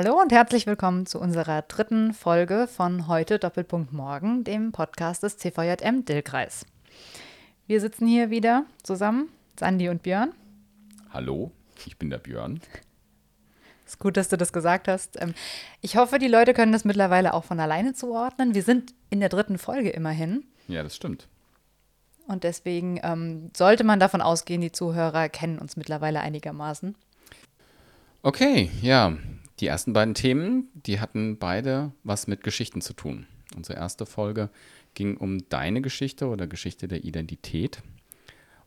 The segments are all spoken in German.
Hallo und herzlich willkommen zu unserer dritten Folge von heute Doppelpunkt Morgen, dem Podcast des CVJM Dillkreis. Wir sitzen hier wieder zusammen, Sandy und Björn. Hallo, ich bin der Björn. Ist gut, dass du das gesagt hast. Ähm, ich hoffe, die Leute können das mittlerweile auch von alleine zuordnen. Wir sind in der dritten Folge immerhin. Ja, das stimmt. Und deswegen ähm, sollte man davon ausgehen, die Zuhörer kennen uns mittlerweile einigermaßen. Okay, ja. Die ersten beiden Themen, die hatten beide was mit Geschichten zu tun. Unsere erste Folge ging um deine Geschichte oder Geschichte der Identität.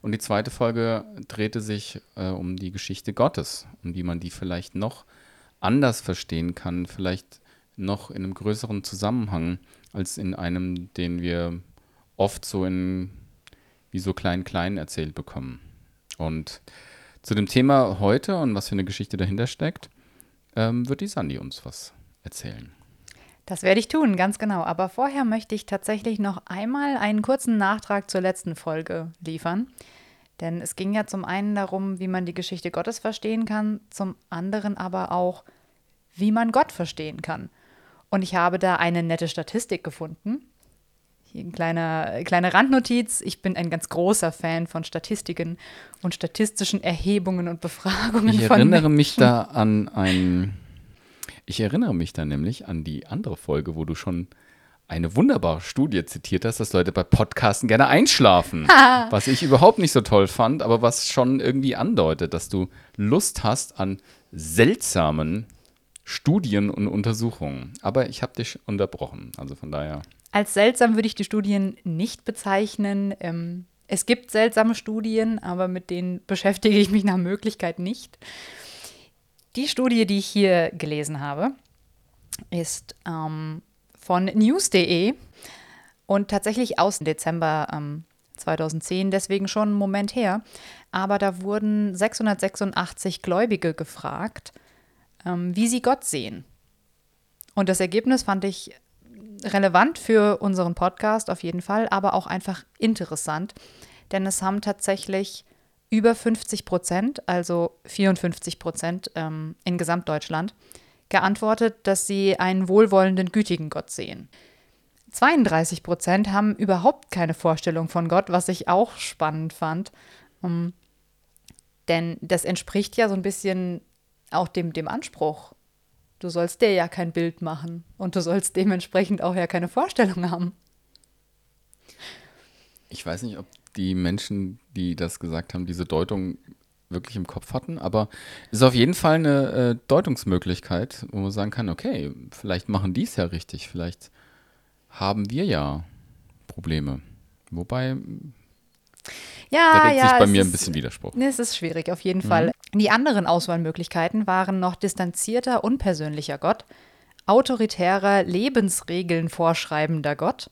Und die zweite Folge drehte sich äh, um die Geschichte Gottes und wie man die vielleicht noch anders verstehen kann, vielleicht noch in einem größeren Zusammenhang als in einem, den wir oft so in wie so klein-klein erzählt bekommen. Und zu dem Thema heute und was für eine Geschichte dahinter steckt, ähm, wird die Sandy uns was erzählen. Das werde ich tun, ganz genau. Aber vorher möchte ich tatsächlich noch einmal einen kurzen Nachtrag zur letzten Folge liefern. Denn es ging ja zum einen darum, wie man die Geschichte Gottes verstehen kann, zum anderen aber auch, wie man Gott verstehen kann. Und ich habe da eine nette Statistik gefunden. Hier ein kleiner, kleine Randnotiz. Ich bin ein ganz großer Fan von Statistiken und statistischen Erhebungen und Befragungen. Ich erinnere mich da an ein. Ich erinnere mich da nämlich an die andere Folge, wo du schon eine wunderbare Studie zitiert hast, dass Leute bei Podcasten gerne einschlafen. was ich überhaupt nicht so toll fand, aber was schon irgendwie andeutet, dass du Lust hast an seltsamen Studien und Untersuchungen. Aber ich habe dich unterbrochen. Also von daher. Als seltsam würde ich die Studien nicht bezeichnen. Ähm, es gibt seltsame Studien, aber mit denen beschäftige ich mich nach Möglichkeit nicht. Die Studie, die ich hier gelesen habe, ist ähm, von news.de und tatsächlich aus Dezember ähm, 2010, deswegen schon einen Moment her. Aber da wurden 686 Gläubige gefragt, ähm, wie sie Gott sehen. Und das Ergebnis fand ich relevant für unseren Podcast auf jeden Fall, aber auch einfach interessant, denn es haben tatsächlich über 50 Prozent, also 54 Prozent ähm, in Gesamtdeutschland, geantwortet, dass sie einen wohlwollenden, gütigen Gott sehen. 32 Prozent haben überhaupt keine Vorstellung von Gott, was ich auch spannend fand. Um, ähm, denn das entspricht ja so ein bisschen auch dem, dem Anspruch Du sollst dir ja kein Bild machen und du sollst dementsprechend auch ja keine Vorstellung haben. Ich weiß nicht, ob die Menschen, die das gesagt haben, diese Deutung wirklich im Kopf hatten, aber es ist auf jeden Fall eine äh, Deutungsmöglichkeit, wo man sagen kann, okay, vielleicht machen die es ja richtig, vielleicht haben wir ja Probleme. Wobei ja, da regt ja, sich bei mir ist, ein bisschen Widerspruch. Es ist schwierig, auf jeden mhm. Fall. Die anderen Auswahlmöglichkeiten waren noch distanzierter, unpersönlicher Gott, autoritärer, Lebensregeln vorschreibender Gott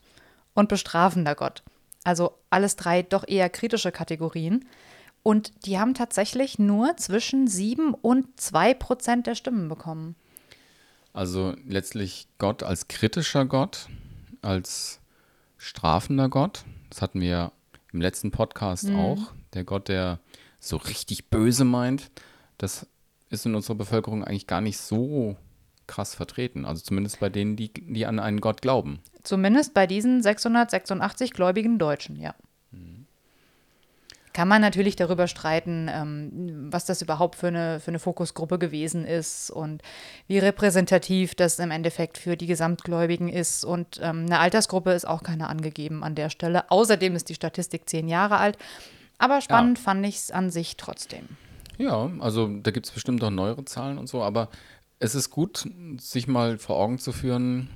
und bestrafender Gott. Also alles drei doch eher kritische Kategorien. Und die haben tatsächlich nur zwischen 7 und 2 Prozent der Stimmen bekommen. Also letztlich Gott als kritischer Gott, als strafender Gott. Das hatten wir im letzten Podcast mhm. auch. Der Gott, der so richtig böse meint, das ist in unserer Bevölkerung eigentlich gar nicht so krass vertreten. Also zumindest bei denen, die, die an einen Gott glauben. Zumindest bei diesen 686 gläubigen Deutschen, ja. Kann man natürlich darüber streiten, ähm, was das überhaupt für eine, für eine Fokusgruppe gewesen ist und wie repräsentativ das im Endeffekt für die Gesamtgläubigen ist. Und ähm, eine Altersgruppe ist auch keine angegeben an der Stelle. Außerdem ist die Statistik zehn Jahre alt. Aber spannend ja. fand ich es an sich trotzdem. Ja, also da gibt es bestimmt auch neuere Zahlen und so, aber es ist gut, sich mal vor Augen zu führen,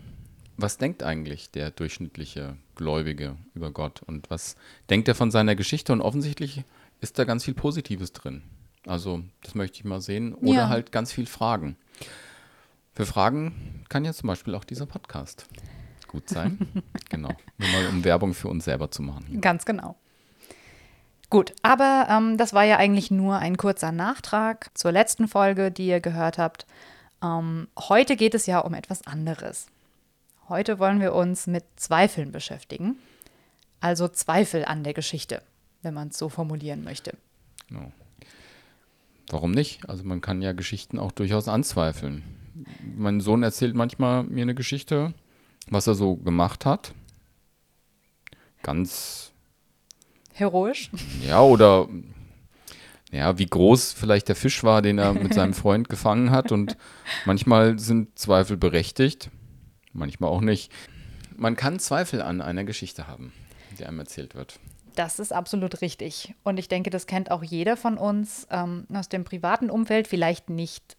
was denkt eigentlich der durchschnittliche Gläubige über Gott und was denkt er von seiner Geschichte und offensichtlich ist da ganz viel Positives drin. Also das möchte ich mal sehen oder ja. halt ganz viel Fragen. Für Fragen kann ja zum Beispiel auch dieser Podcast gut sein. genau. Nur mal um Werbung für uns selber zu machen. Hier. Ganz genau. Gut, aber ähm, das war ja eigentlich nur ein kurzer Nachtrag zur letzten Folge, die ihr gehört habt. Ähm, heute geht es ja um etwas anderes. Heute wollen wir uns mit Zweifeln beschäftigen. Also Zweifel an der Geschichte, wenn man es so formulieren möchte. No. Warum nicht? Also man kann ja Geschichten auch durchaus anzweifeln. Mein Sohn erzählt manchmal mir eine Geschichte, was er so gemacht hat. Ganz, Heroisch. ja, oder ja, wie groß vielleicht der Fisch war, den er mit seinem Freund gefangen hat. Und manchmal sind Zweifel berechtigt, manchmal auch nicht. Man kann Zweifel an einer Geschichte haben, die einem erzählt wird. Das ist absolut richtig. Und ich denke, das kennt auch jeder von uns ähm, aus dem privaten Umfeld. Vielleicht nicht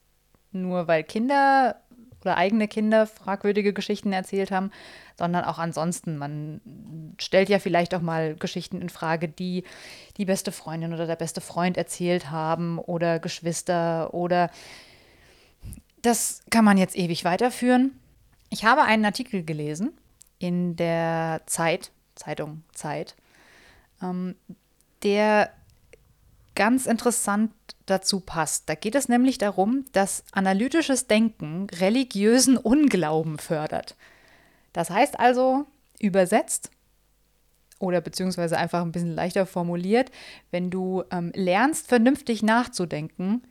nur, weil Kinder oder eigene Kinder fragwürdige Geschichten erzählt haben, sondern auch ansonsten. Man stellt ja vielleicht auch mal Geschichten in Frage, die die beste Freundin oder der beste Freund erzählt haben oder Geschwister oder das kann man jetzt ewig weiterführen. Ich habe einen Artikel gelesen in der Zeit, Zeitung Zeit, ähm, der ganz interessant dazu passt. Da geht es nämlich darum, dass analytisches Denken religiösen Unglauben fördert. Das heißt also, übersetzt oder beziehungsweise einfach ein bisschen leichter formuliert, wenn du ähm, lernst, vernünftig nachzudenken,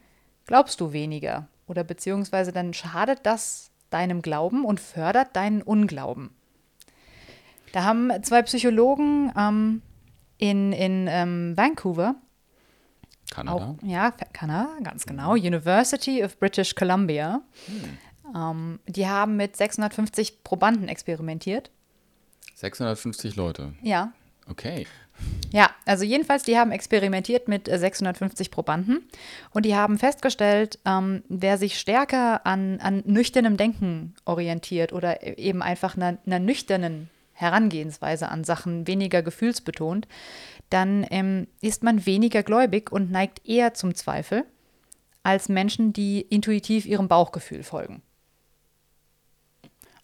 glaubst du weniger. Oder beziehungsweise dann schadet das deinem Glauben und fördert deinen Unglauben. Da haben zwei Psychologen ähm, in, in ähm, Vancouver Kanada. auch, ja, Kanada, ganz genau. University of British Columbia. Ähm, die haben mit 650 Probanden experimentiert. 650 Leute. Ja. Okay. Ja, also jedenfalls, die haben experimentiert mit äh, 650 Probanden und die haben festgestellt, ähm, wer sich stärker an, an nüchternem Denken orientiert oder e- eben einfach einer, einer nüchternen Herangehensweise an Sachen, weniger gefühlsbetont, dann ähm, ist man weniger gläubig und neigt eher zum Zweifel als Menschen, die intuitiv ihrem Bauchgefühl folgen.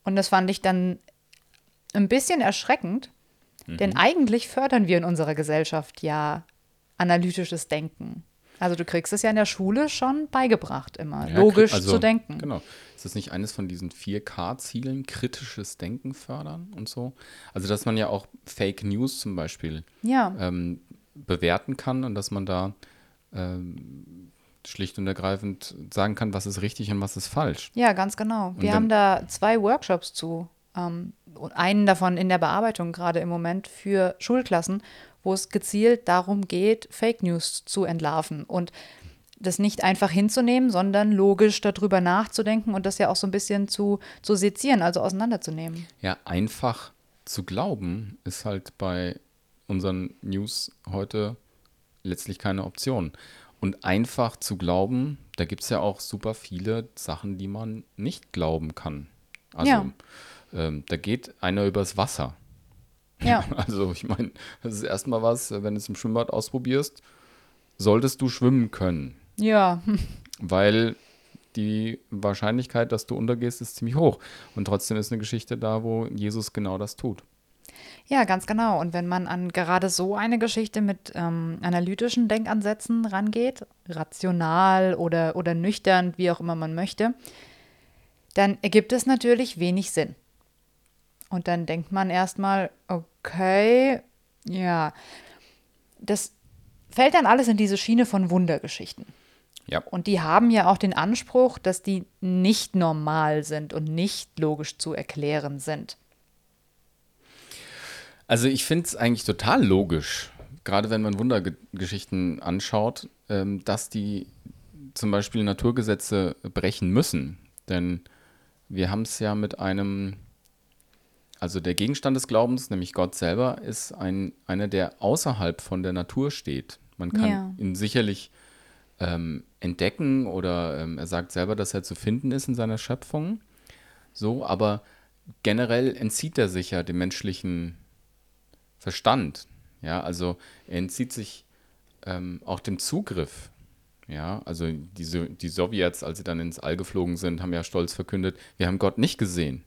Und das fand ich dann ein bisschen erschreckend, denn eigentlich fördern wir in unserer Gesellschaft ja analytisches Denken. Also du kriegst es ja in der Schule schon beigebracht immer, Ja, logisch also, zu denken. Genau. Ist das nicht eines von diesen 4K-Zielen, kritisches Denken fördern und so? Also, dass man ja auch Fake News zum Beispiel Ja, ähm, bewerten kann und dass man da ähm, schlicht und ergreifend sagen kann, was ist richtig und was ist falsch. ja, ganz genau. Wir dann- haben da zwei Workshops zu. Ähm, und einen davon in der Bearbeitung gerade im Moment für Schulklassen, wo es gezielt darum geht, Fake News zu entlarven und das nicht einfach hinzunehmen, sondern logisch darüber nachzudenken und das ja auch so ein bisschen zu, zu sezieren, also auseinanderzunehmen. Ja, einfach zu glauben ist halt bei unseren News heute letztlich keine Option. Und einfach zu glauben, da gibt es ja auch super viele Sachen, die man nicht glauben kann. Also Ja. Ähm, da geht einer übers Wasser. Ja, Also ich meine, das ist erstmal was, wenn du es im Schwimmbad ausprobierst, solltest du schwimmen können. ja, Weil die Wahrscheinlichkeit, dass du untergehst, ist ziemlich hoch. Und trotzdem ist eine Geschichte da, wo Jesus genau das tut. Ja, ganz genau. Und wenn man an gerade so eine Geschichte mit ähm, analytischen Denkansätzen rangeht, rational oder, oder nüchtern, wie auch immer man möchte, dann ergibt es natürlich wenig Sinn. Und dann denkt man erstmal, okay, ja, das fällt dann alles in diese Schiene von Wundergeschichten. Ja. Und die haben ja auch den Anspruch, dass die nicht normal sind und nicht logisch zu erklären sind. Also ich finde es eigentlich total logisch, gerade wenn man Wundergeschichten anschaut, ähm, dass die zum Beispiel Naturgesetze brechen müssen. Denn wir haben es ja mit einem, also der Gegenstand des Glaubens, nämlich Gott selber, ist ein, einer, der außerhalb von der Natur steht. Man kann Ja. ihn sicherlich ähm, entdecken oder ähm, er sagt selber, dass er zu finden ist in seiner Schöpfung. So, aber generell entzieht er sich ja dem menschlichen Verstand. Ja, also er entzieht sich ähm, auch dem Zugriff. Ja, also diese, die Sowjets, als sie dann ins All geflogen sind, haben ja stolz verkündet, wir haben Gott nicht gesehen.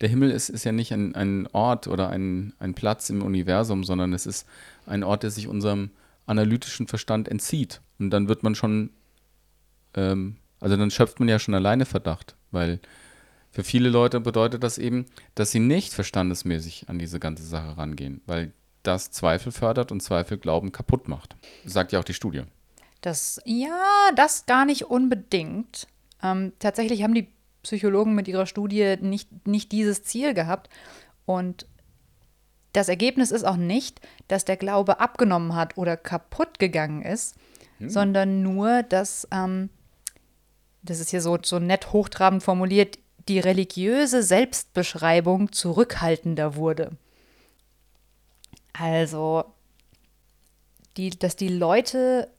Der Himmel ist, ist ja nicht ein, ein Ort oder ein, ein Platz im Universum, sondern es ist ein Ort, der sich unserem analytischen Verstand entzieht. Und dann wird man schon, ähm, also dann schöpft man ja schon alleine Verdacht, weil für viele Leute bedeutet das eben, dass sie nicht verstandesmäßig an diese ganze Sache rangehen, weil das Zweifel fördert und Zweifel Glauben kaputt macht. Sagt ja auch die Studie. Das, ja, das gar nicht unbedingt. Ähm, tatsächlich haben die Psychologen mit ihrer Studie nicht, nicht dieses Ziel gehabt. Und das Ergebnis ist auch nicht, dass der Glaube abgenommen hat oder kaputt gegangen ist, hm. sondern nur, dass, ähm, das ist hier so, so nett hochtrabend formuliert, die religiöse Selbstbeschreibung zurückhaltender wurde. Also, die, dass die Leute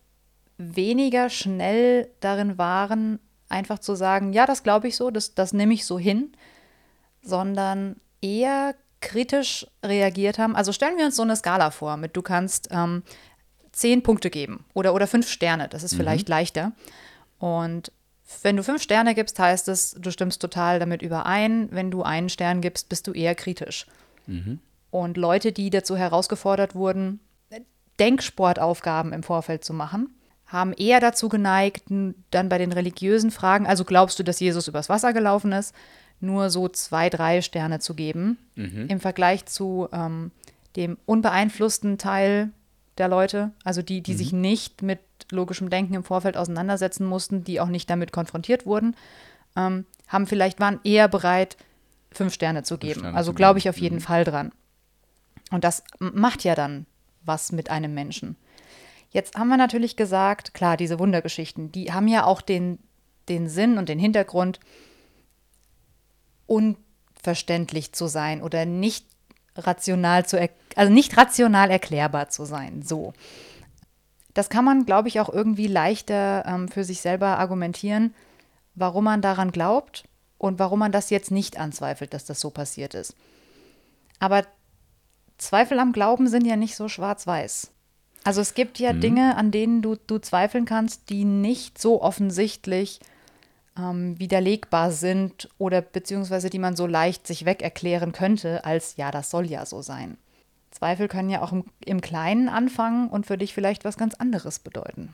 weniger schnell darin waren, einfach zu sagen, ja, das glaube ich so, das, das nehme ich so hin, sondern eher kritisch reagiert haben. Also stellen wir uns so eine Skala vor, mit du kannst ähm, zehn Punkte geben oder, oder fünf Sterne, das ist mhm. vielleicht leichter. Und wenn du fünf Sterne gibst, heißt es, du stimmst total damit überein. Wenn du einen Stern gibst, bist du eher kritisch. Mhm. Und Leute, die dazu herausgefordert wurden, Denksportaufgaben im Vorfeld zu machen, haben eher dazu geneigt, dann bei den religiösen Fragen, also glaubst du, dass Jesus übers Wasser gelaufen ist, nur so zwei, drei Sterne zu geben, mhm. im Vergleich zu ähm, dem unbeeinflussten Teil der Leute, also die, die mhm. sich nicht mit logischem Denken im Vorfeld auseinandersetzen mussten, die auch nicht damit konfrontiert wurden, ähm, haben vielleicht waren eher bereit, fünf Sterne zu geben. Sterne also glaube ich auf jeden mhm. Fall dran. Und das macht ja dann was mit einem Menschen. Jetzt haben wir natürlich gesagt, klar, diese Wundergeschichten, die haben ja auch den, den Sinn und den Hintergrund, unverständlich zu sein oder nicht rational zu, also nicht rational erklärbar zu sein. So. Das kann man, glaube ich, auch irgendwie leichter ähm, für sich selber argumentieren, warum man daran glaubt und warum man das jetzt nicht anzweifelt, dass das so passiert ist. Aber Zweifel am Glauben sind ja nicht so schwarz-weiß. Also es gibt ja mhm. Dinge, an denen du, du zweifeln kannst, die nicht so offensichtlich ähm, widerlegbar sind oder beziehungsweise die man so leicht sich weg erklären könnte, als ja, das soll ja so sein. Zweifel können ja auch im, im Kleinen anfangen und für dich vielleicht was ganz anderes bedeuten.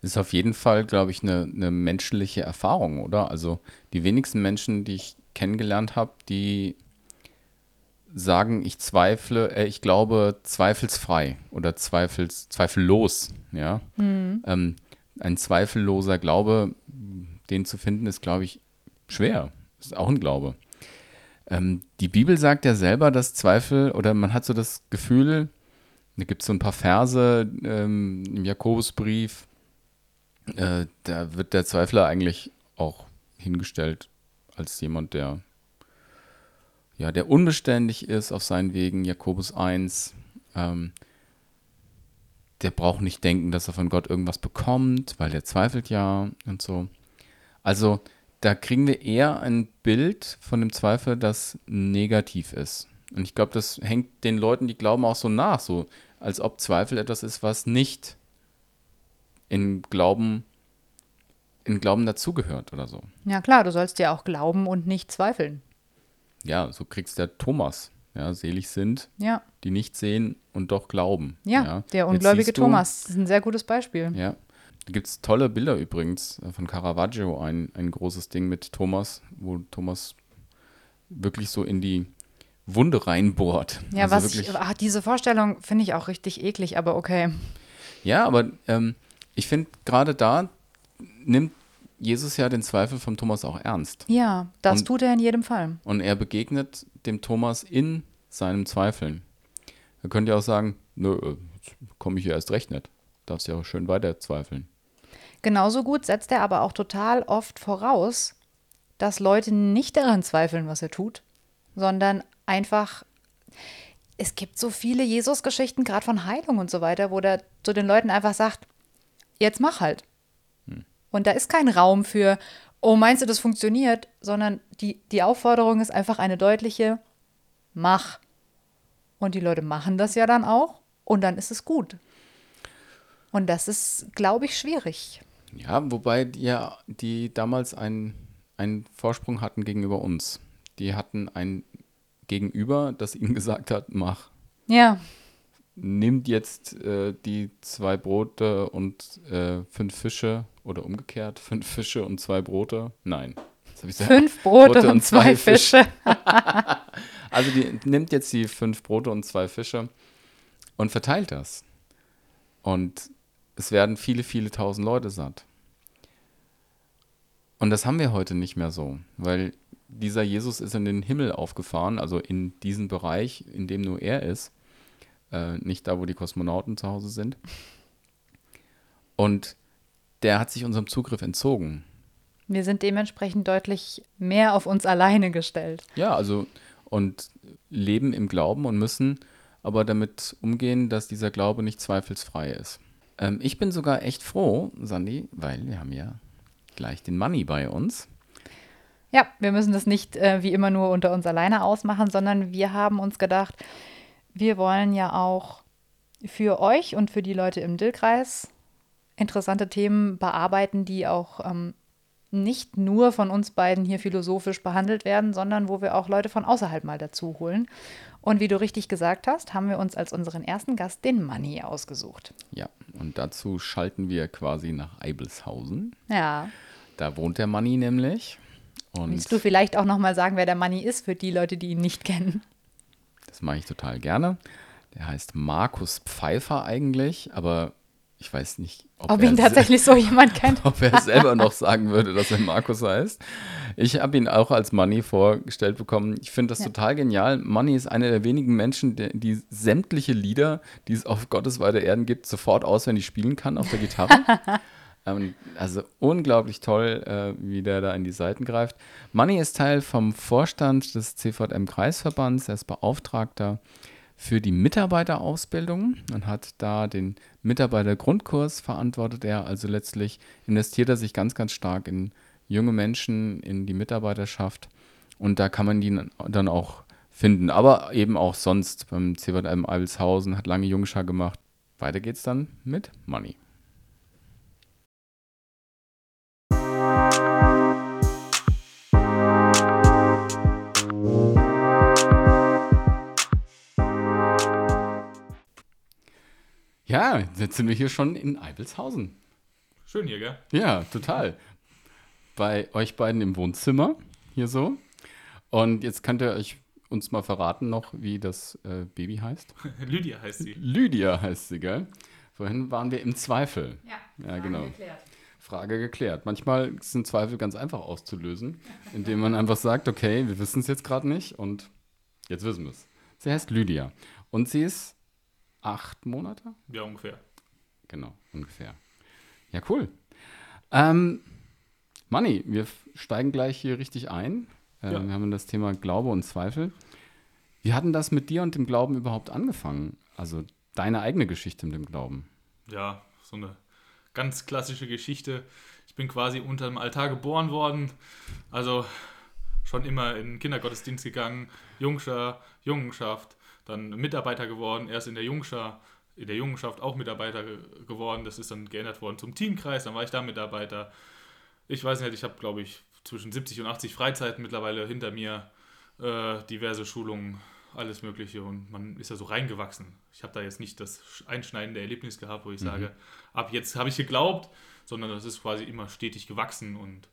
Das ist auf jeden Fall, glaube ich, eine, eine menschliche Erfahrung, oder? Also die wenigsten Menschen, die ich kennengelernt habe, die sagen, ich zweifle, äh, ich glaube zweifelsfrei oder zweifels, zweifellos, ja. Mhm. Ähm, ein zweifelloser Glaube, den zu finden, ist, glaube ich, schwer. Ist auch ein Glaube. Ähm, die Bibel sagt ja selber, dass Zweifel, oder man hat so das Gefühl, da gibt es so ein paar Verse ähm, im Jakobusbrief, äh, da wird der Zweifler eigentlich auch hingestellt als jemand, der ja, der unbeständig ist auf seinen Wegen, Jakobus 1. Ähm, der braucht nicht denken, dass er von Gott irgendwas bekommt, weil der zweifelt ja und so. Also da kriegen wir eher ein Bild von dem Zweifel, das negativ ist. Und ich glaube, das hängt den Leuten, die glauben, auch so nach, so als ob Zweifel etwas ist, was nicht in Glauben, in Glauben dazugehört oder so. Ja klar, du sollst ja auch glauben und nicht zweifeln. Ja, so kriegst der Thomas. Ja, selig sind, ja. die nicht sehen und doch glauben. Ja, ja. der ungläubige Thomas. Das ist ein sehr gutes Beispiel. Ja, da gibt es tolle Bilder übrigens äh, von Caravaggio, ein, ein großes Ding mit Thomas, wo Thomas wirklich so in die Wunde reinbohrt. Ja, also was ich, ach, diese Vorstellung finde ich auch richtig eklig, aber okay. Ja, aber ähm, ich finde gerade da nimmt Jesus ja den Zweifel von Thomas auch ernst. Ja, das und, tut er in jedem Fall. Und er begegnet dem Thomas in seinem Zweifeln. Er könnte ja auch sagen, nö, äh, komme ich hier erst recht nicht. Darfst ja auch schön weiter zweifeln. Genauso gut setzt er aber auch total oft voraus, dass Leute nicht daran zweifeln, was er tut, sondern einfach, es gibt so viele Jesus-Geschichten, gerade von Heilung und so weiter, wo der zu den Leuten einfach sagt, jetzt mach halt. Und da ist kein Raum für, oh, meinst du, das funktioniert, sondern die, die Aufforderung ist einfach eine deutliche, mach. Und die Leute machen das ja dann auch und dann ist es gut. Und das ist, glaube ich, schwierig. Ja, wobei die, ja, die damals einen, einen Vorsprung hatten gegenüber uns. Die hatten ein Gegenüber, das ihnen gesagt hat, mach. Ja. Nimmt jetzt äh, die zwei Brote und äh, fünf Fische oder umgekehrt, fünf Fische und zwei Brote. Nein. Fünf Brote, Brote und, und, zwei, Fische. Fische. also die nimmt jetzt die fünf Brote und zwei Fische und verteilt das. Und es werden viele, viele tausend Leute satt. Und das haben wir heute nicht mehr so, weil dieser Jesus ist in den Himmel aufgefahren, also in diesen Bereich, in dem nur er ist, äh, nicht da, wo die Kosmonauten zu Hause sind. Und der hat sich unserem Zugriff entzogen. Wir sind dementsprechend deutlich mehr auf uns alleine gestellt. Ja, also und leben im Glauben und müssen aber damit umgehen, dass dieser Glaube nicht zweifelsfrei ist. Ähm, ich bin sogar echt froh, Sandy, weil wir haben ja gleich den Money bei uns. Ja, wir müssen das nicht äh, wie immer nur unter uns alleine ausmachen, sondern wir haben uns gedacht, wir wollen ja auch für euch und für die Leute im Dillkreis interessante Themen bearbeiten, die auch ähm, nicht nur von uns beiden hier philosophisch behandelt werden, sondern wo wir auch Leute von außerhalb mal dazu holen. Und wie du richtig gesagt hast, haben wir uns als unseren ersten Gast den Money ausgesucht. Ja, und dazu schalten wir quasi nach Eibelshausen. Ja. Da wohnt der Money nämlich. Und Willst du vielleicht auch nochmal sagen, wer der Money ist für die Leute, die ihn nicht kennen? Das mache ich total gerne. Der heißt Markus Pfeiffer eigentlich, aber ich weiß nicht, ob, ob ihn tatsächlich so jemand kennt. ob er selber noch sagen würde, dass er Markus heißt. Ich habe ihn auch als Money vorgestellt bekommen. Ich finde das ja. total genial. Money ist einer der wenigen Menschen, die, die sämtliche Lieder, die es auf Gottes weiter Erden gibt, sofort auswendig spielen kann auf der Gitarre. ähm, also unglaublich toll, äh, wie der da in die Seiten greift. Money ist Teil vom Vorstand des CVM-Kreisverbands. Er ist Beauftragter für die Mitarbeiterausbildung und hat da den Mitarbeitergrundkurs verantwortet er. Also letztlich investiert er sich ganz, ganz stark in junge Menschen, in die Mitarbeiterschaft und da kann man die dann auch finden. Aber eben auch sonst beim CVM Eibelshausen, hat lange Jungschar gemacht. Weiter geht's dann mit Money. Ja, jetzt sind wir hier schon in Eibelshausen. Schön hier, gell? Ja, total. Bei euch beiden im Wohnzimmer, hier so. Und jetzt könnt ihr euch uns mal verraten noch, wie das äh, Baby heißt. Lydia heißt sie. Lydia heißt sie, gell? Vorhin waren wir im Zweifel. Ja, ja Frage genau. geklärt. Frage geklärt. Manchmal sind Zweifel ganz einfach auszulösen, indem man einfach sagt, okay, wir wissen es jetzt gerade nicht und jetzt wissen wir es. Sie heißt Lydia und sie ist acht Monate? Ja, ungefähr. Genau, ungefähr. Ja, cool. Ähm, Manni, wir steigen gleich hier richtig ein. Äh, ja. Wir haben das Thema Glaube und Zweifel. Wie hat denn das mit dir und dem Glauben überhaupt angefangen? Also deine eigene Geschichte mit dem Glauben. Ja, so eine ganz klassische Geschichte. Ich bin quasi unter dem Altar geboren worden. Also schon immer in den Kindergottesdienst gegangen, Jungscher, Jungenschaft, dann Mitarbeiter geworden, erst in der Jungschar, in der Jungenschaft auch Mitarbeiter geworden. Das ist dann geändert worden zum Teamkreis, dann war ich da Mitarbeiter. Ich weiß nicht, ich habe, glaube ich, zwischen 70 und 80 Freizeiten mittlerweile hinter mir, äh, diverse Schulungen, alles Mögliche und man ist ja so reingewachsen. Ich habe da jetzt nicht das einschneidende Erlebnis gehabt, wo ich mhm. sage, ab jetzt habe ich geglaubt, sondern das ist quasi immer stetig gewachsen und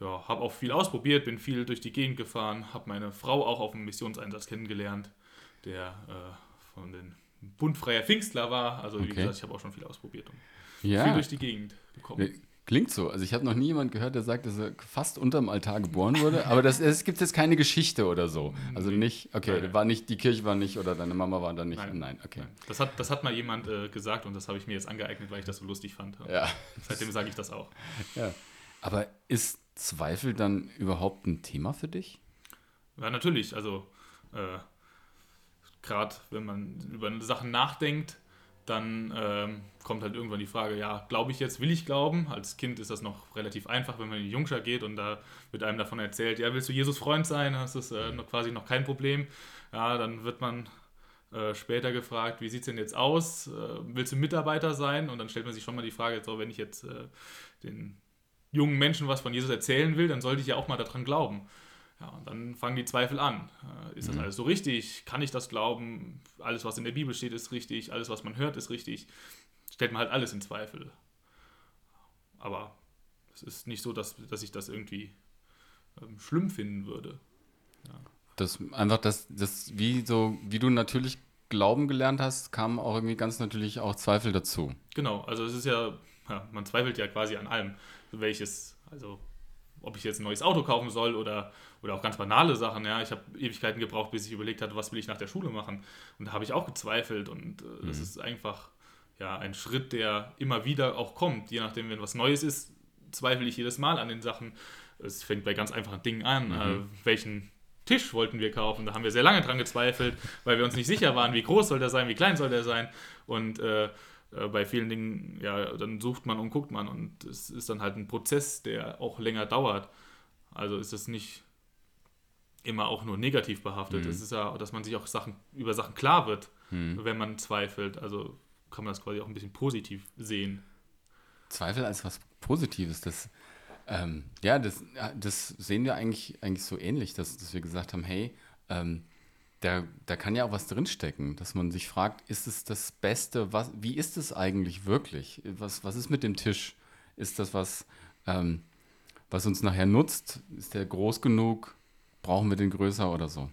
ja, habe auch viel ausprobiert, bin viel durch die Gegend gefahren, habe meine Frau auch auf dem Missionseinsatz kennengelernt der äh, von den Bundfreier Pfingstler war. Also wie okay. gesagt, ich habe auch schon viel ausprobiert und ja. viel durch die Gegend gekommen. Klingt so. Also ich habe noch nie jemanden gehört, der sagt, dass er fast unterm Altar geboren wurde. Aber das, es gibt jetzt keine Geschichte oder so. Also nicht, okay, nein. war nicht, die Kirche war nicht oder deine Mama war da nicht. Nein, nein okay. Nein. Das, hat, das hat mal jemand äh, gesagt und das habe ich mir jetzt angeeignet, weil ich das so lustig fand. Ja. Seitdem sage ich das auch. Ja. Aber ist Zweifel dann überhaupt ein Thema für dich? Ja, natürlich. Also äh, gerade wenn man über Sachen nachdenkt, dann ähm, kommt halt irgendwann die Frage, ja, glaube ich jetzt, will ich glauben? Als Kind ist das noch relativ einfach, wenn man in die Jungschar geht und da wird einem davon erzählt, ja, willst du Jesus Freund sein? Das ist äh, noch quasi noch kein Problem. Ja, dann wird man äh, später gefragt, wie sieht es denn jetzt aus? Äh, willst du Mitarbeiter sein? Und dann stellt man sich schon mal die Frage, so, wenn ich jetzt äh, den jungen Menschen was von Jesus erzählen will, dann sollte ich ja auch mal daran glauben. Ja, und dann fangen die Zweifel an. Äh, ist das mhm. alles so richtig? Kann ich das glauben? Alles, was in der Bibel steht, ist richtig. Alles, was man hört, ist richtig. Stellt man halt alles in Zweifel. Aber es ist nicht so, dass, dass ich das irgendwie ähm, schlimm finden würde. Ja. Das einfach, das, das, wie so, wie du natürlich Glauben gelernt hast, kamen auch irgendwie ganz natürlich auch Zweifel dazu. Genau, also es ist ja, ja man zweifelt ja quasi an allem, welches, also ob ich jetzt ein neues Auto kaufen soll oder, oder auch ganz banale Sachen. Ja, ich habe Ewigkeiten gebraucht, bis ich überlegt hatte, was will ich nach der Schule machen. Und da habe ich auch gezweifelt. Und äh, mhm. das ist einfach ja, ein Schritt, der immer wieder auch kommt. Je nachdem, wenn was Neues ist, zweifle ich jedes Mal an den Sachen. Es fängt bei ganz einfachen Dingen an. Mhm. Äh, welchen Tisch wollten wir kaufen? Da haben wir sehr lange dran gezweifelt, weil wir uns nicht sicher waren, wie groß soll der sein, wie klein soll der sein. Und äh, äh, bei vielen Dingen, ja, dann sucht man und guckt man und es ist dann halt ein Prozess, der auch länger dauert. Also ist es nicht immer auch nur negativ behaftet. Mhm. Es ist ja, dass man sich auch Sachen, über Sachen klar wird, mhm. wenn man zweifelt. Also kann man das quasi auch ein bisschen positiv sehen. Zweifel als was Positives, das, ähm, ja, das, das sehen wir eigentlich, eigentlich so ähnlich, dass, dass wir gesagt haben, hey, ähm, da, da kann ja auch was drinstecken, dass man sich fragt, ist es das Beste, was, wie ist es eigentlich wirklich? Was, was ist mit dem Tisch? Ist das was, ähm, was uns nachher nutzt? Ist der groß genug? Brauchen wir den größer oder so?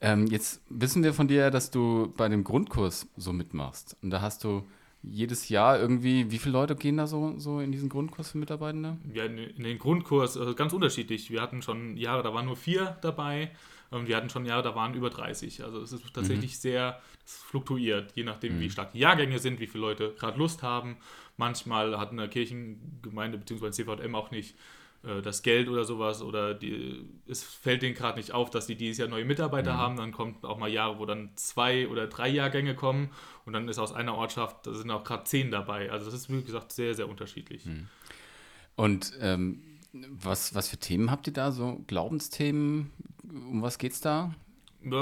Ähm, jetzt wissen wir von dir, dass du bei dem Grundkurs so mitmachst. Und da hast du jedes Jahr irgendwie, wie viele Leute gehen da so, so in diesen Grundkurs für Mitarbeitende? Ja, in den Grundkurs äh, ganz unterschiedlich. Wir hatten schon Jahre, da waren nur vier dabei. Ähm, wir hatten schon Jahre, da waren über 30. Also es ist tatsächlich mhm. sehr, es fluktuiert, je nachdem, mhm. wie stark die Jahrgänge sind, wie viele Leute gerade Lust haben. Manchmal hat eine Kirchengemeinde bzw. CVM auch nicht äh, das Geld oder sowas oder die, es fällt denen gerade nicht auf, dass die dieses Jahr neue Mitarbeiter mhm. haben. Dann kommt auch mal Jahre, wo dann zwei oder drei Jahrgänge kommen und dann ist aus einer Ortschaft, da sind auch gerade zehn dabei. Also das ist, wie gesagt, sehr, sehr unterschiedlich. Mhm. Und ähm, was, was für Themen habt ihr da? So Glaubensthemen? Um was geht's da?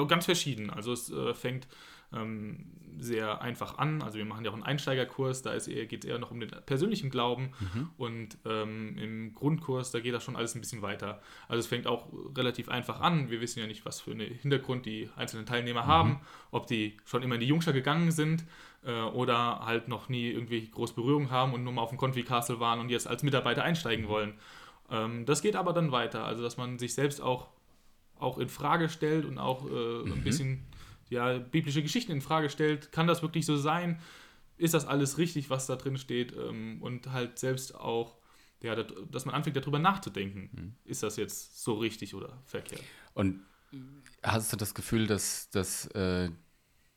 Ganz verschieden. Also es äh, fängt ähm, sehr einfach an. Also wir machen ja auch einen Einsteigerkurs, da geht es eher noch um den persönlichen Glauben mhm. und ähm, im Grundkurs, da geht das schon alles ein bisschen weiter. Also es fängt auch relativ einfach an. Wir wissen ja nicht, was für einen Hintergrund die einzelnen Teilnehmer mhm. haben, ob die schon immer in die Jungschar gegangen sind äh, oder halt noch nie irgendwie groß Berührung haben und nur mal auf dem Confi Castle waren und jetzt als Mitarbeiter einsteigen wollen. Ähm, das geht aber dann weiter, also dass man sich selbst auch auch in Frage stellt und auch äh, mhm. ein bisschen ja, biblische Geschichten in Frage stellt. Kann das wirklich so sein? Ist das alles richtig, was da drin steht? Ähm, und halt selbst auch, ja, dass man anfängt darüber nachzudenken. Mhm. Ist das jetzt so richtig oder verkehrt? Und hast du das Gefühl, dass, dass äh,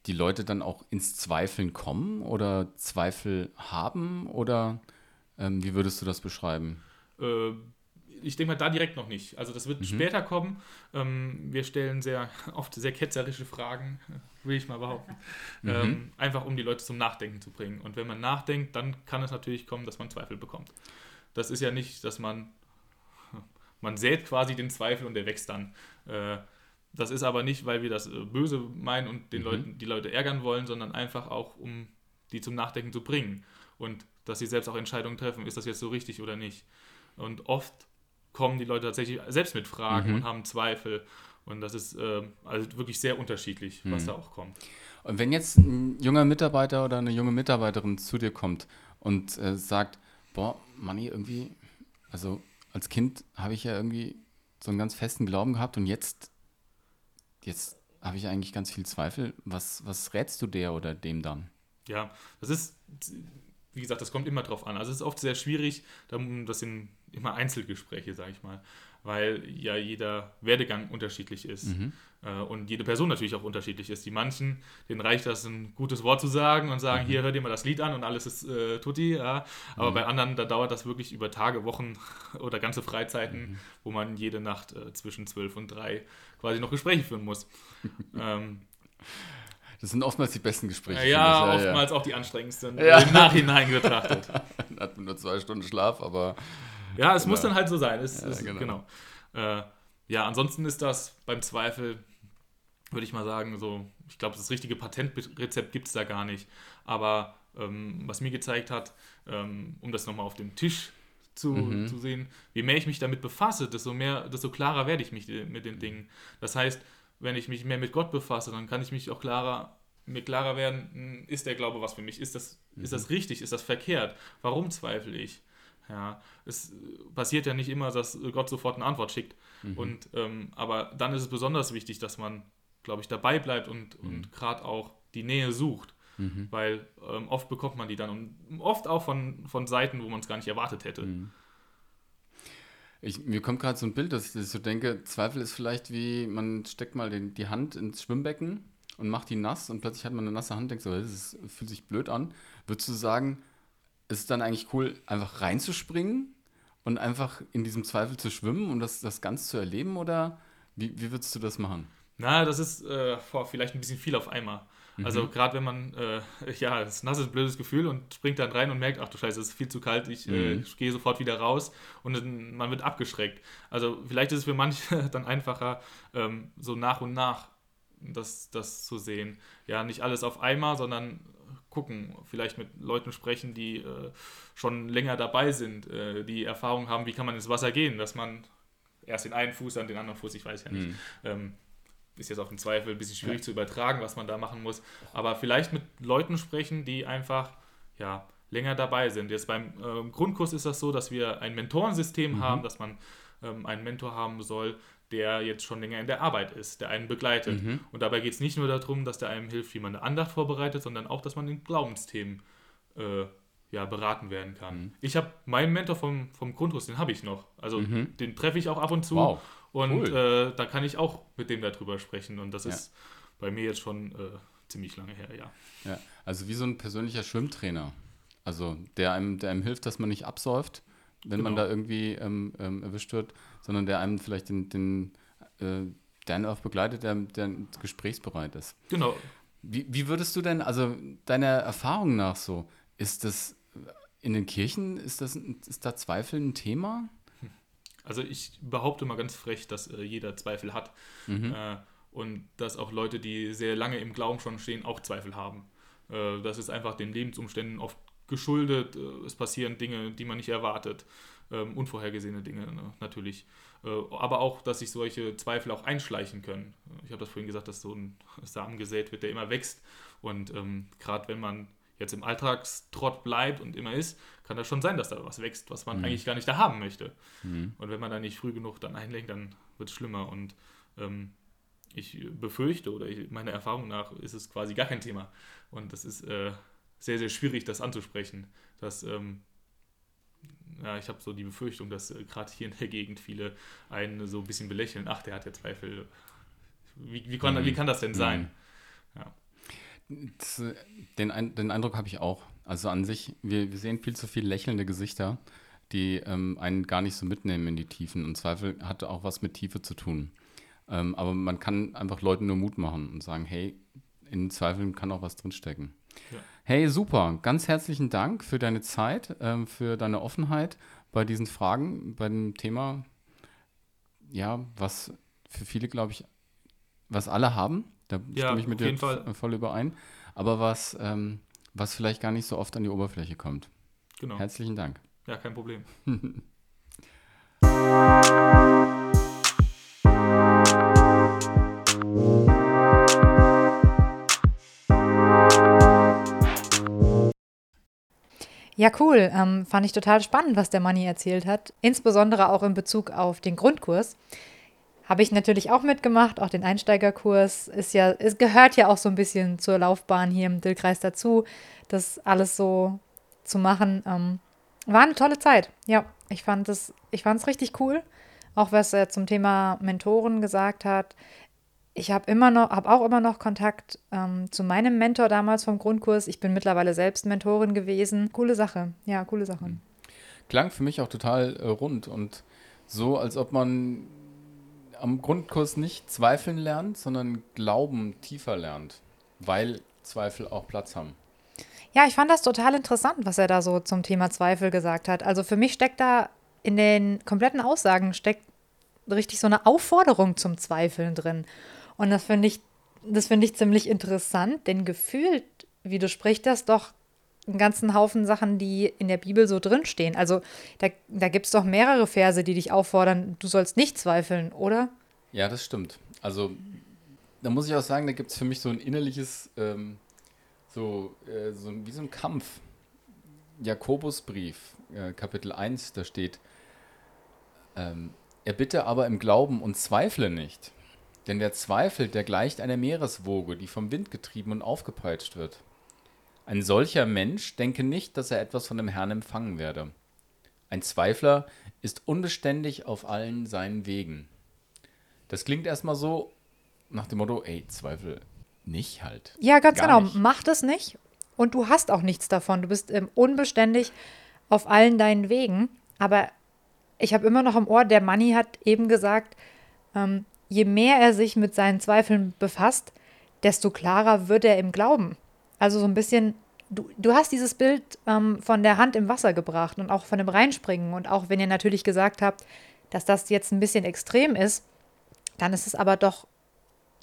die Leute dann auch ins Zweifeln kommen oder Zweifel haben? Oder ähm, wie würdest du das beschreiben? Äh, ich denke mal, da direkt noch nicht. Also das wird mhm. später kommen. Ähm, wir stellen sehr oft sehr ketzerische Fragen, will ich mal behaupten. Mhm. Ähm, einfach um die Leute zum Nachdenken zu bringen. Und wenn man nachdenkt, dann kann es natürlich kommen, dass man Zweifel bekommt. Das ist ja nicht, dass man, man sät quasi den Zweifel und der wächst dann. Äh, das ist aber nicht, weil wir das äh, böse meinen und den mhm. Leuten, die Leute ärgern wollen, sondern einfach auch, um die zum Nachdenken zu bringen. Und dass sie selbst auch Entscheidungen treffen, ist das jetzt so richtig oder nicht. Und oft kommen die Leute tatsächlich selbst mit Fragen mhm. und haben Zweifel. Und das ist äh, also wirklich sehr unterschiedlich, was mhm. da auch kommt. Und wenn jetzt ein junger Mitarbeiter oder eine junge Mitarbeiterin zu dir kommt und äh, sagt, boah, Manni, irgendwie, also als Kind habe ich ja irgendwie so einen ganz festen Glauben gehabt und jetzt, jetzt habe ich eigentlich ganz viel Zweifel. Was, was rätst du der oder dem dann? Ja, das ist, wie gesagt, das kommt immer drauf an. Also es ist oft sehr schwierig, das in immer Einzelgespräche, sage ich mal, weil ja jeder Werdegang unterschiedlich ist mhm. äh, und jede Person natürlich auch unterschiedlich ist. Die manchen, denen reicht das, ein gutes Wort zu sagen und sagen, mhm. hier hört ihr mal das Lied an und alles ist äh, tutti, ja. aber mhm. bei anderen, da dauert das wirklich über Tage, Wochen oder ganze Freizeiten, mhm. wo man jede Nacht äh, zwischen zwölf und drei quasi noch Gespräche führen muss. ähm, das sind oftmals die besten Gespräche. Ja, ja oftmals ja. auch die anstrengendsten, ja. im Nachhinein betrachtet. Hat man nur zwei Stunden Schlaf, aber ja, es genau. muss dann halt so sein. Es, ja, es, genau. genau. Äh, ja, ansonsten ist das beim Zweifel, würde ich mal sagen, so, ich glaube, das richtige Patentrezept gibt es da gar nicht. Aber ähm, was mir gezeigt hat, ähm, um das nochmal auf dem Tisch zu, mhm. zu sehen, je mehr ich mich damit befasse, desto mehr, desto klarer werde ich mich mit den Dingen. Das heißt, wenn ich mich mehr mit Gott befasse, dann kann ich mich auch klarer mir klarer werden, hm, ist der Glaube was für mich? Ist das, mhm. ist das richtig? Ist das verkehrt? Warum zweifle ich? Ja, es passiert ja nicht immer, dass Gott sofort eine Antwort schickt. Mhm. Und, ähm, aber dann ist es besonders wichtig, dass man, glaube ich, dabei bleibt und, mhm. und gerade auch die Nähe sucht. Mhm. Weil ähm, oft bekommt man die dann und oft auch von, von Seiten, wo man es gar nicht erwartet hätte. Ich, mir kommt gerade so ein Bild, dass ich so denke, Zweifel ist vielleicht wie, man steckt mal den, die Hand ins Schwimmbecken und macht die nass und plötzlich hat man eine nasse Hand, denkt so, das ist, fühlt sich blöd an. Würdest du sagen, ist es dann eigentlich cool, einfach reinzuspringen und einfach in diesem Zweifel zu schwimmen und das, das Ganze zu erleben oder wie, wie würdest du das machen? Na, das ist äh, vielleicht ein bisschen viel auf einmal. Also Mhm. gerade wenn man, äh, ja, das ist ein nasses, blödes Gefühl und springt dann rein und merkt, ach du Scheiße, es ist viel zu kalt, ich äh, Mhm. gehe sofort wieder raus und dann, man wird abgeschreckt. Also vielleicht ist es für manche dann einfacher, ähm, so nach und nach das, das zu sehen. Ja, nicht alles auf einmal, sondern gucken, vielleicht mit Leuten sprechen, die äh, schon länger dabei sind, äh, die Erfahrung haben, wie kann man ins Wasser gehen, dass man erst den einen Fuß, dann den anderen Fuß, ich weiß ja nicht. Mhm. Ähm, ist jetzt auf den Zweifel ein bisschen schwierig Ja. zu übertragen, was man da machen muss. Aber vielleicht mit Leuten sprechen, die einfach ja, länger dabei sind. Jetzt beim ähm, Grundkurs ist das so, dass wir ein Mentorensystem Mhm. haben, dass man ähm, einen Mentor haben soll, der jetzt schon länger in der Arbeit ist, der einen begleitet. Mhm. Und dabei geht es nicht nur darum, dass der einem hilft, wie man eine Andacht vorbereitet, sondern auch, dass man in Glaubensthemen äh, ja, beraten werden kann. Mhm. Ich habe meinen Mentor vom, vom Grundkurs, den habe ich noch. Also Mhm. den treffe ich auch ab und zu. Wow. Und Cool. äh, da kann ich auch mit dem darüber sprechen. Und das Ja. ist bei mir jetzt schon äh, ziemlich lange her, ja. Ja, also wie so ein persönlicher Schwimmtrainer. Also der einem, der einem hilft, dass man nicht absäuft, wenn man Genau. da irgendwie ähm, ähm, erwischt wird, sondern der einem vielleicht den, den äh, der einen auch begleitet, der, der gesprächsbereit ist. Genau. Wie, wie würdest du denn, also deiner Erfahrung nach so, ist das in den Kirchen, ist das ist da Zweifel ein Thema? Also ich behaupte mal ganz frech, dass äh, jeder Zweifel hat. Mhm. Äh, und dass auch Leute, die sehr lange im Glauben schon stehen, auch Zweifel haben. Äh, das ist einfach den Lebensumständen oft geschuldet. Äh, es passieren Dinge, die man nicht erwartet. Ähm, unvorhergesehene Dinge ne, natürlich. Äh, aber auch, dass sich solche Zweifel auch einschleichen können. Ich habe das vorhin gesagt, dass so ein Samen gesät wird, der immer wächst. Und ähm, gerade wenn man jetzt im Alltagstrott bleibt und immer ist, kann das schon sein, dass da was wächst, was man Mhm. eigentlich gar nicht da haben möchte. Mhm. Und wenn man da nicht früh genug dann einlenkt, dann wird es schlimmer. Und ähm, ich befürchte oder ich, meiner Erfahrung nach ist es quasi gar kein Thema. Und das ist äh, sehr, sehr schwierig, das anzusprechen. Dass, ähm, ja, ich habe so die Befürchtung, dass äh, gerade hier in der Gegend viele einen so ein bisschen belächeln. Ach, der hat ja Zweifel. Wie, wie, kann, Mhm. wie kann das denn sein? Das, äh, den, Ein- den Eindruck habe ich auch. Also an sich, wir, wir sehen viel zu viel lächelnde Gesichter, die ähm, einen gar nicht so mitnehmen in die Tiefen. Und Zweifel hat auch was mit Tiefe zu tun. Ähm, aber man kann einfach Leuten nur Mut machen und sagen, hey, in Zweifeln kann auch was drinstecken. Ja. Hey, super. Ganz herzlichen Dank für deine Zeit, ähm, für deine Offenheit bei diesen Fragen, bei dem Thema, ja, was für viele, glaube ich, was alle haben. Da Ja, stimme ich mit auf dir jeden Fall. v- voll überein. Aber was, ähm, was vielleicht gar nicht so oft an die Oberfläche kommt. Genau. Herzlichen Dank. Ja, kein Problem. Ja, cool. Ähm, fand ich total spannend, was der Manni erzählt hat. Insbesondere auch in Bezug auf den Grundkurs. Habe ich natürlich auch mitgemacht, auch den Einsteigerkurs. Ist ja, es gehört ja auch so ein bisschen zur Laufbahn hier im Dillkreis dazu, das alles so zu machen. Ähm, war eine tolle Zeit. Ja, ich fand es, ich fand es richtig cool. Auch was er zum Thema Mentoren gesagt hat. Ich habe immer noch, habe auch immer noch Kontakt ähm, zu meinem Mentor damals vom Grundkurs. Ich bin mittlerweile selbst Mentorin gewesen. Coole Sache. Ja, coole Sache. Klang für mich auch total äh, rund und so, als ob man am Grundkurs nicht zweifeln lernt, sondern Glauben tiefer lernt, weil Zweifel auch Platz haben. Ja, ich fand das total interessant, was er da so zum Thema Zweifel gesagt hat. Also für mich steckt da in den kompletten Aussagen steckt richtig so eine Aufforderung zum Zweifeln drin. Und das finde ich, das finde ich ziemlich interessant, denn gefühlt widerspricht das doch einen ganzen Haufen Sachen, die in der Bibel so drinstehen. Also da, da gibt es doch mehrere Verse, die dich auffordern, du sollst nicht zweifeln, oder? Ja, das stimmt. Also, da muss ich auch sagen, da gibt es für mich so ein innerliches, ähm, so, äh, so wie so ein Kampf. Jakobusbrief, äh, Kapitel 1, da steht, ähm, er bitte aber im Glauben und zweifle nicht. Denn wer zweifelt, der gleicht einer Meereswoge, die vom Wind getrieben und aufgepeitscht wird. Ein solcher Mensch denke nicht, dass er etwas von dem Herrn empfangen werde. Ein Zweifler ist unbeständig auf allen seinen Wegen. Das klingt erstmal so nach dem Motto, ey, Zweifel nicht halt. Ja, ganz Gar genau. nicht. Mach das nicht und du hast auch nichts davon. Du bist ähm, unbeständig auf allen deinen Wegen. Aber ich habe immer noch im Ohr, der Manni hat eben gesagt, ähm, je mehr er sich mit seinen Zweifeln befasst, desto klarer wird er im Glauben. Also so ein bisschen, du, du hast dieses Bild ähm, von der Hand im Wasser gebracht und auch von dem Reinspringen. Und auch wenn ihr natürlich gesagt habt, dass das jetzt ein bisschen extrem ist, dann ist es aber doch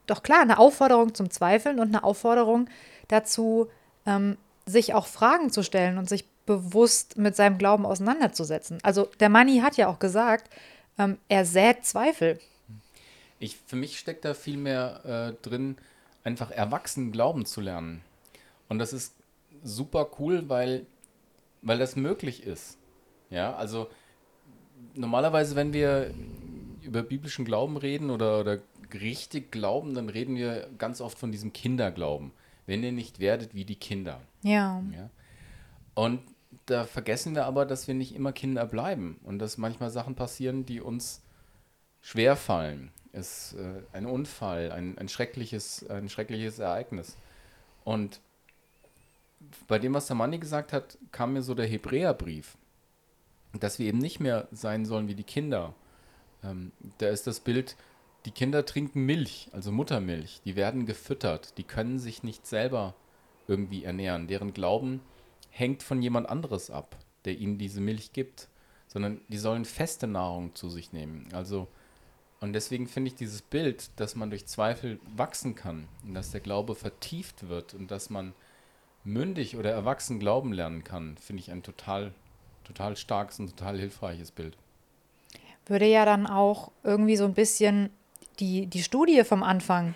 doch klar, eine Aufforderung zum Zweifeln und eine Aufforderung dazu, ähm, sich auch Fragen zu stellen und sich bewusst mit seinem Glauben auseinanderzusetzen. Also der Manni hat ja auch gesagt, ähm, er sät Zweifel. Ich, für mich steckt da viel mehr äh, drin, einfach erwachsen glauben zu lernen. Und das ist super cool, weil, weil das möglich ist. Ja, also normalerweise, wenn wir über biblischen Glauben reden oder, oder richtig glauben, dann reden wir ganz oft von diesem Kinderglauben. Wenn ihr nicht werdet wie die Kinder. Ja. Ja? Und da vergessen wir aber, dass wir nicht immer Kinder bleiben und dass manchmal Sachen passieren, die uns schwer fallen. Es ist äh, ein Unfall, ein, ein, schreckliches, ein schreckliches Ereignis. Und bei dem, was der Manni gesagt hat, kam mir so der Hebräerbrief, dass wir eben nicht mehr sein sollen wie die Kinder. Ähm, da ist das Bild, die Kinder trinken Milch, also Muttermilch. Die werden gefüttert. Die können sich nicht selber irgendwie ernähren. Deren Glauben hängt von jemand anderes ab, der ihnen diese Milch gibt. Sondern die sollen feste Nahrung zu sich nehmen. Also, und deswegen finde ich dieses Bild, dass man durch Zweifel wachsen kann und dass der Glaube vertieft wird und dass man mündig oder erwachsen glauben lernen kann, finde ich ein total, total starkes und total hilfreiches Bild. Würde ja dann auch irgendwie so ein bisschen die, die Studie vom Anfang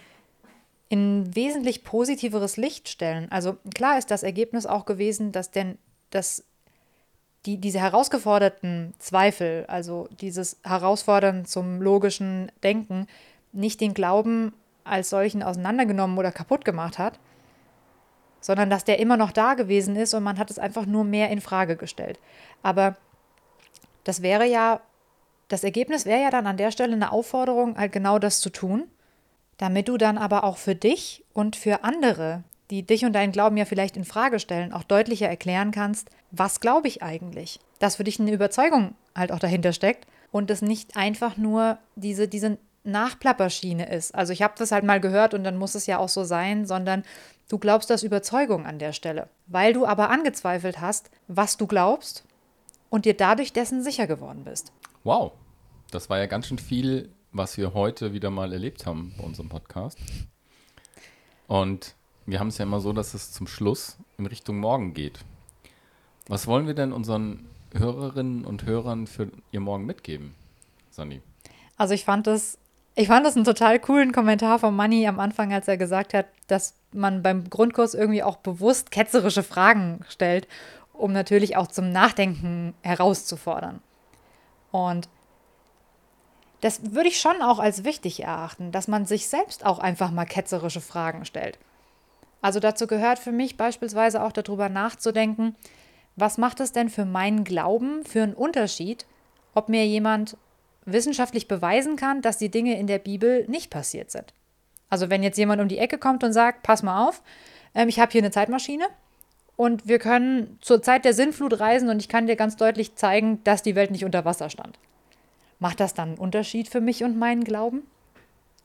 in wesentlich positiveres Licht stellen. Also klar ist das Ergebnis auch gewesen, dass denn dass die, diese herausgeforderten Zweifel, also dieses Herausfordern zum logischen Denken, nicht den Glauben als solchen auseinandergenommen oder kaputt gemacht hat, sondern dass der immer noch da gewesen ist und man hat es einfach nur mehr in Frage gestellt. Aber das wäre ja das Ergebnis wäre ja dann an der Stelle eine Aufforderung, halt genau das zu tun, damit du dann aber auch für dich und für andere, die dich und deinen Glauben ja vielleicht in Frage stellen, auch deutlicher erklären kannst, was glaube ich eigentlich? Dass für dich eine Überzeugung halt auch dahinter steckt und es nicht einfach nur diese, diese Nachplapperschiene ist. Also ich habe das halt mal gehört und dann muss es ja auch so sein, sondern du glaubst das Überzeugung an der Stelle, weil du aber angezweifelt hast, was du glaubst und dir dadurch dessen sicher geworden bist. Wow, das war ja ganz schön viel, was wir heute wieder mal erlebt haben bei unserem Podcast. Und wir haben es ja immer so, dass es zum Schluss in Richtung Morgen geht. Was wollen wir denn unseren Hörerinnen und Hörern für ihr Morgen mitgeben, Sani? Also ich fand das, ich fand das einen total coolen Kommentar von Manni am Anfang, als er gesagt hat, dass man beim Grundkurs irgendwie auch bewusst ketzerische Fragen stellt, um natürlich auch zum Nachdenken herauszufordern. Und das würde ich schon auch als wichtig erachten, dass man sich selbst auch einfach mal ketzerische Fragen stellt. Also dazu gehört für mich beispielsweise auch darüber nachzudenken, was macht es denn für meinen Glauben für einen Unterschied, ob mir jemand wissenschaftlich beweisen kann, dass die Dinge in der Bibel nicht passiert sind. Also wenn jetzt jemand um die Ecke kommt und sagt, pass mal auf, ähm, ich habe hier eine Zeitmaschine und wir können zur Zeit der Sinnflut reisen und ich kann dir ganz deutlich zeigen, dass die Welt nicht unter Wasser stand. Macht das dann einen Unterschied für mich und meinen Glauben?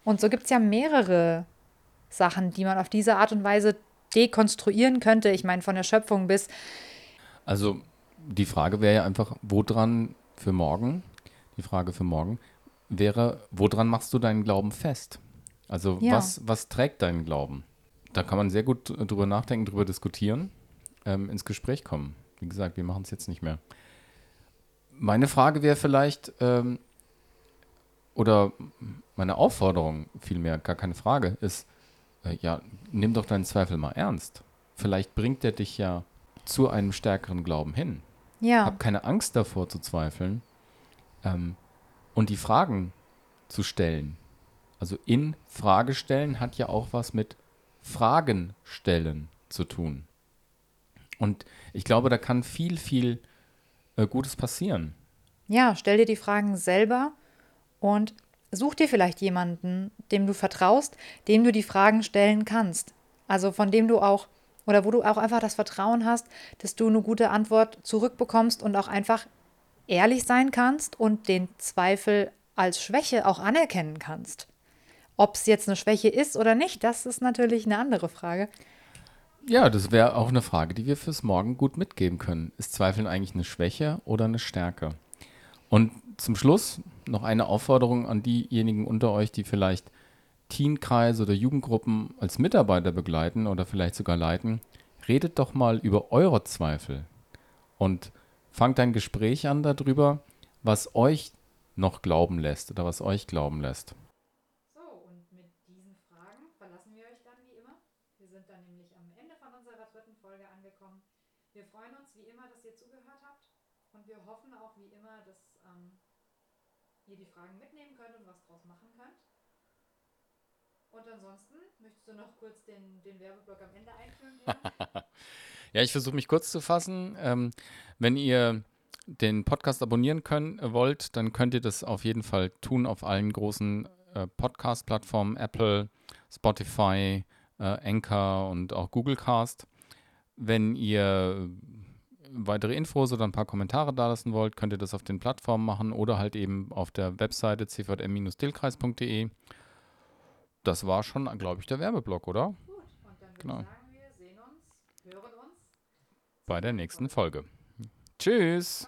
Und so gibt es ja mehrere Sachen, die man auf diese Art und Weise dekonstruieren könnte. Ich meine, von der Schöpfung bis. Also die Frage wäre ja einfach, woran für morgen, die Frage für morgen wäre, woran machst du deinen Glauben fest? Also Ja. was, was trägt deinen Glauben? Da kann man sehr gut drüber nachdenken, drüber diskutieren, ähm, ins Gespräch kommen. Wie gesagt, wir machen es jetzt nicht mehr. Meine Frage wäre vielleicht, ähm, oder meine Aufforderung vielmehr, gar keine Frage, ist, äh, ja, nimm doch deinen Zweifel mal ernst. Vielleicht bringt er dich ja zu einem stärkeren Glauben hin. Ja, Hab keine Angst davor zu zweifeln ähm, und die Fragen zu stellen. Also in Frage stellen hat ja auch was mit Fragen stellen zu tun. Und ich glaube, da kann viel, viel äh, Gutes passieren? Ja, stell dir die Fragen selber und such dir vielleicht jemanden, dem du vertraust, dem du die Fragen stellen kannst. Also von dem du auch oder wo du auch einfach das Vertrauen hast, dass du eine gute Antwort zurückbekommst und auch einfach ehrlich sein kannst und den Zweifel als Schwäche auch anerkennen kannst. Ob es jetzt eine Schwäche ist oder nicht, das ist natürlich eine andere Frage. Ja, das wäre auch eine Frage, die wir fürs Morgen gut mitgeben können. Ist Zweifeln eigentlich eine Schwäche oder eine Stärke? Und zum Schluss noch eine Aufforderung an diejenigen unter euch, die vielleicht Teenkreise oder Jugendgruppen als Mitarbeiter begleiten oder vielleicht sogar leiten. Redet doch mal über eure Zweifel und fangt ein Gespräch an darüber, was euch noch glauben lässt oder was euch glauben lässt. So, und mit diesen Fragen verlassen wir euch dann wie immer. Wir sind dann nämlich am Ende von unserer dritten Folge angekommen. Wir freuen uns wie immer, dass ihr zugehört habt und wir hoffen auch wie immer, dass ähm, ihr die Fragen mitnehmen könnt und was draus machen könnt. Und ansonsten, möchtest du noch kurz den, den Werbeblock am Ende einführen? ja, ich versuche mich kurz zu fassen. Ähm, wenn ihr den Podcast abonnieren können, äh, wollt, dann könnt ihr das auf jeden Fall tun auf allen großen äh, Podcast-Plattformen, Apple, Spotify, äh, Anchor und auch Google Cast. Wenn ihr weitere Infos oder ein paar Kommentare dalassen wollt, könnt ihr das auf den Plattformen machen oder halt eben auf der Webseite cvm-dillkreis.de das war schon, glaube ich, der Werbeblock, oder? Gut, und dann genau. sagen wir, sehen uns, hören uns bei der nächsten Folge. Tschüss.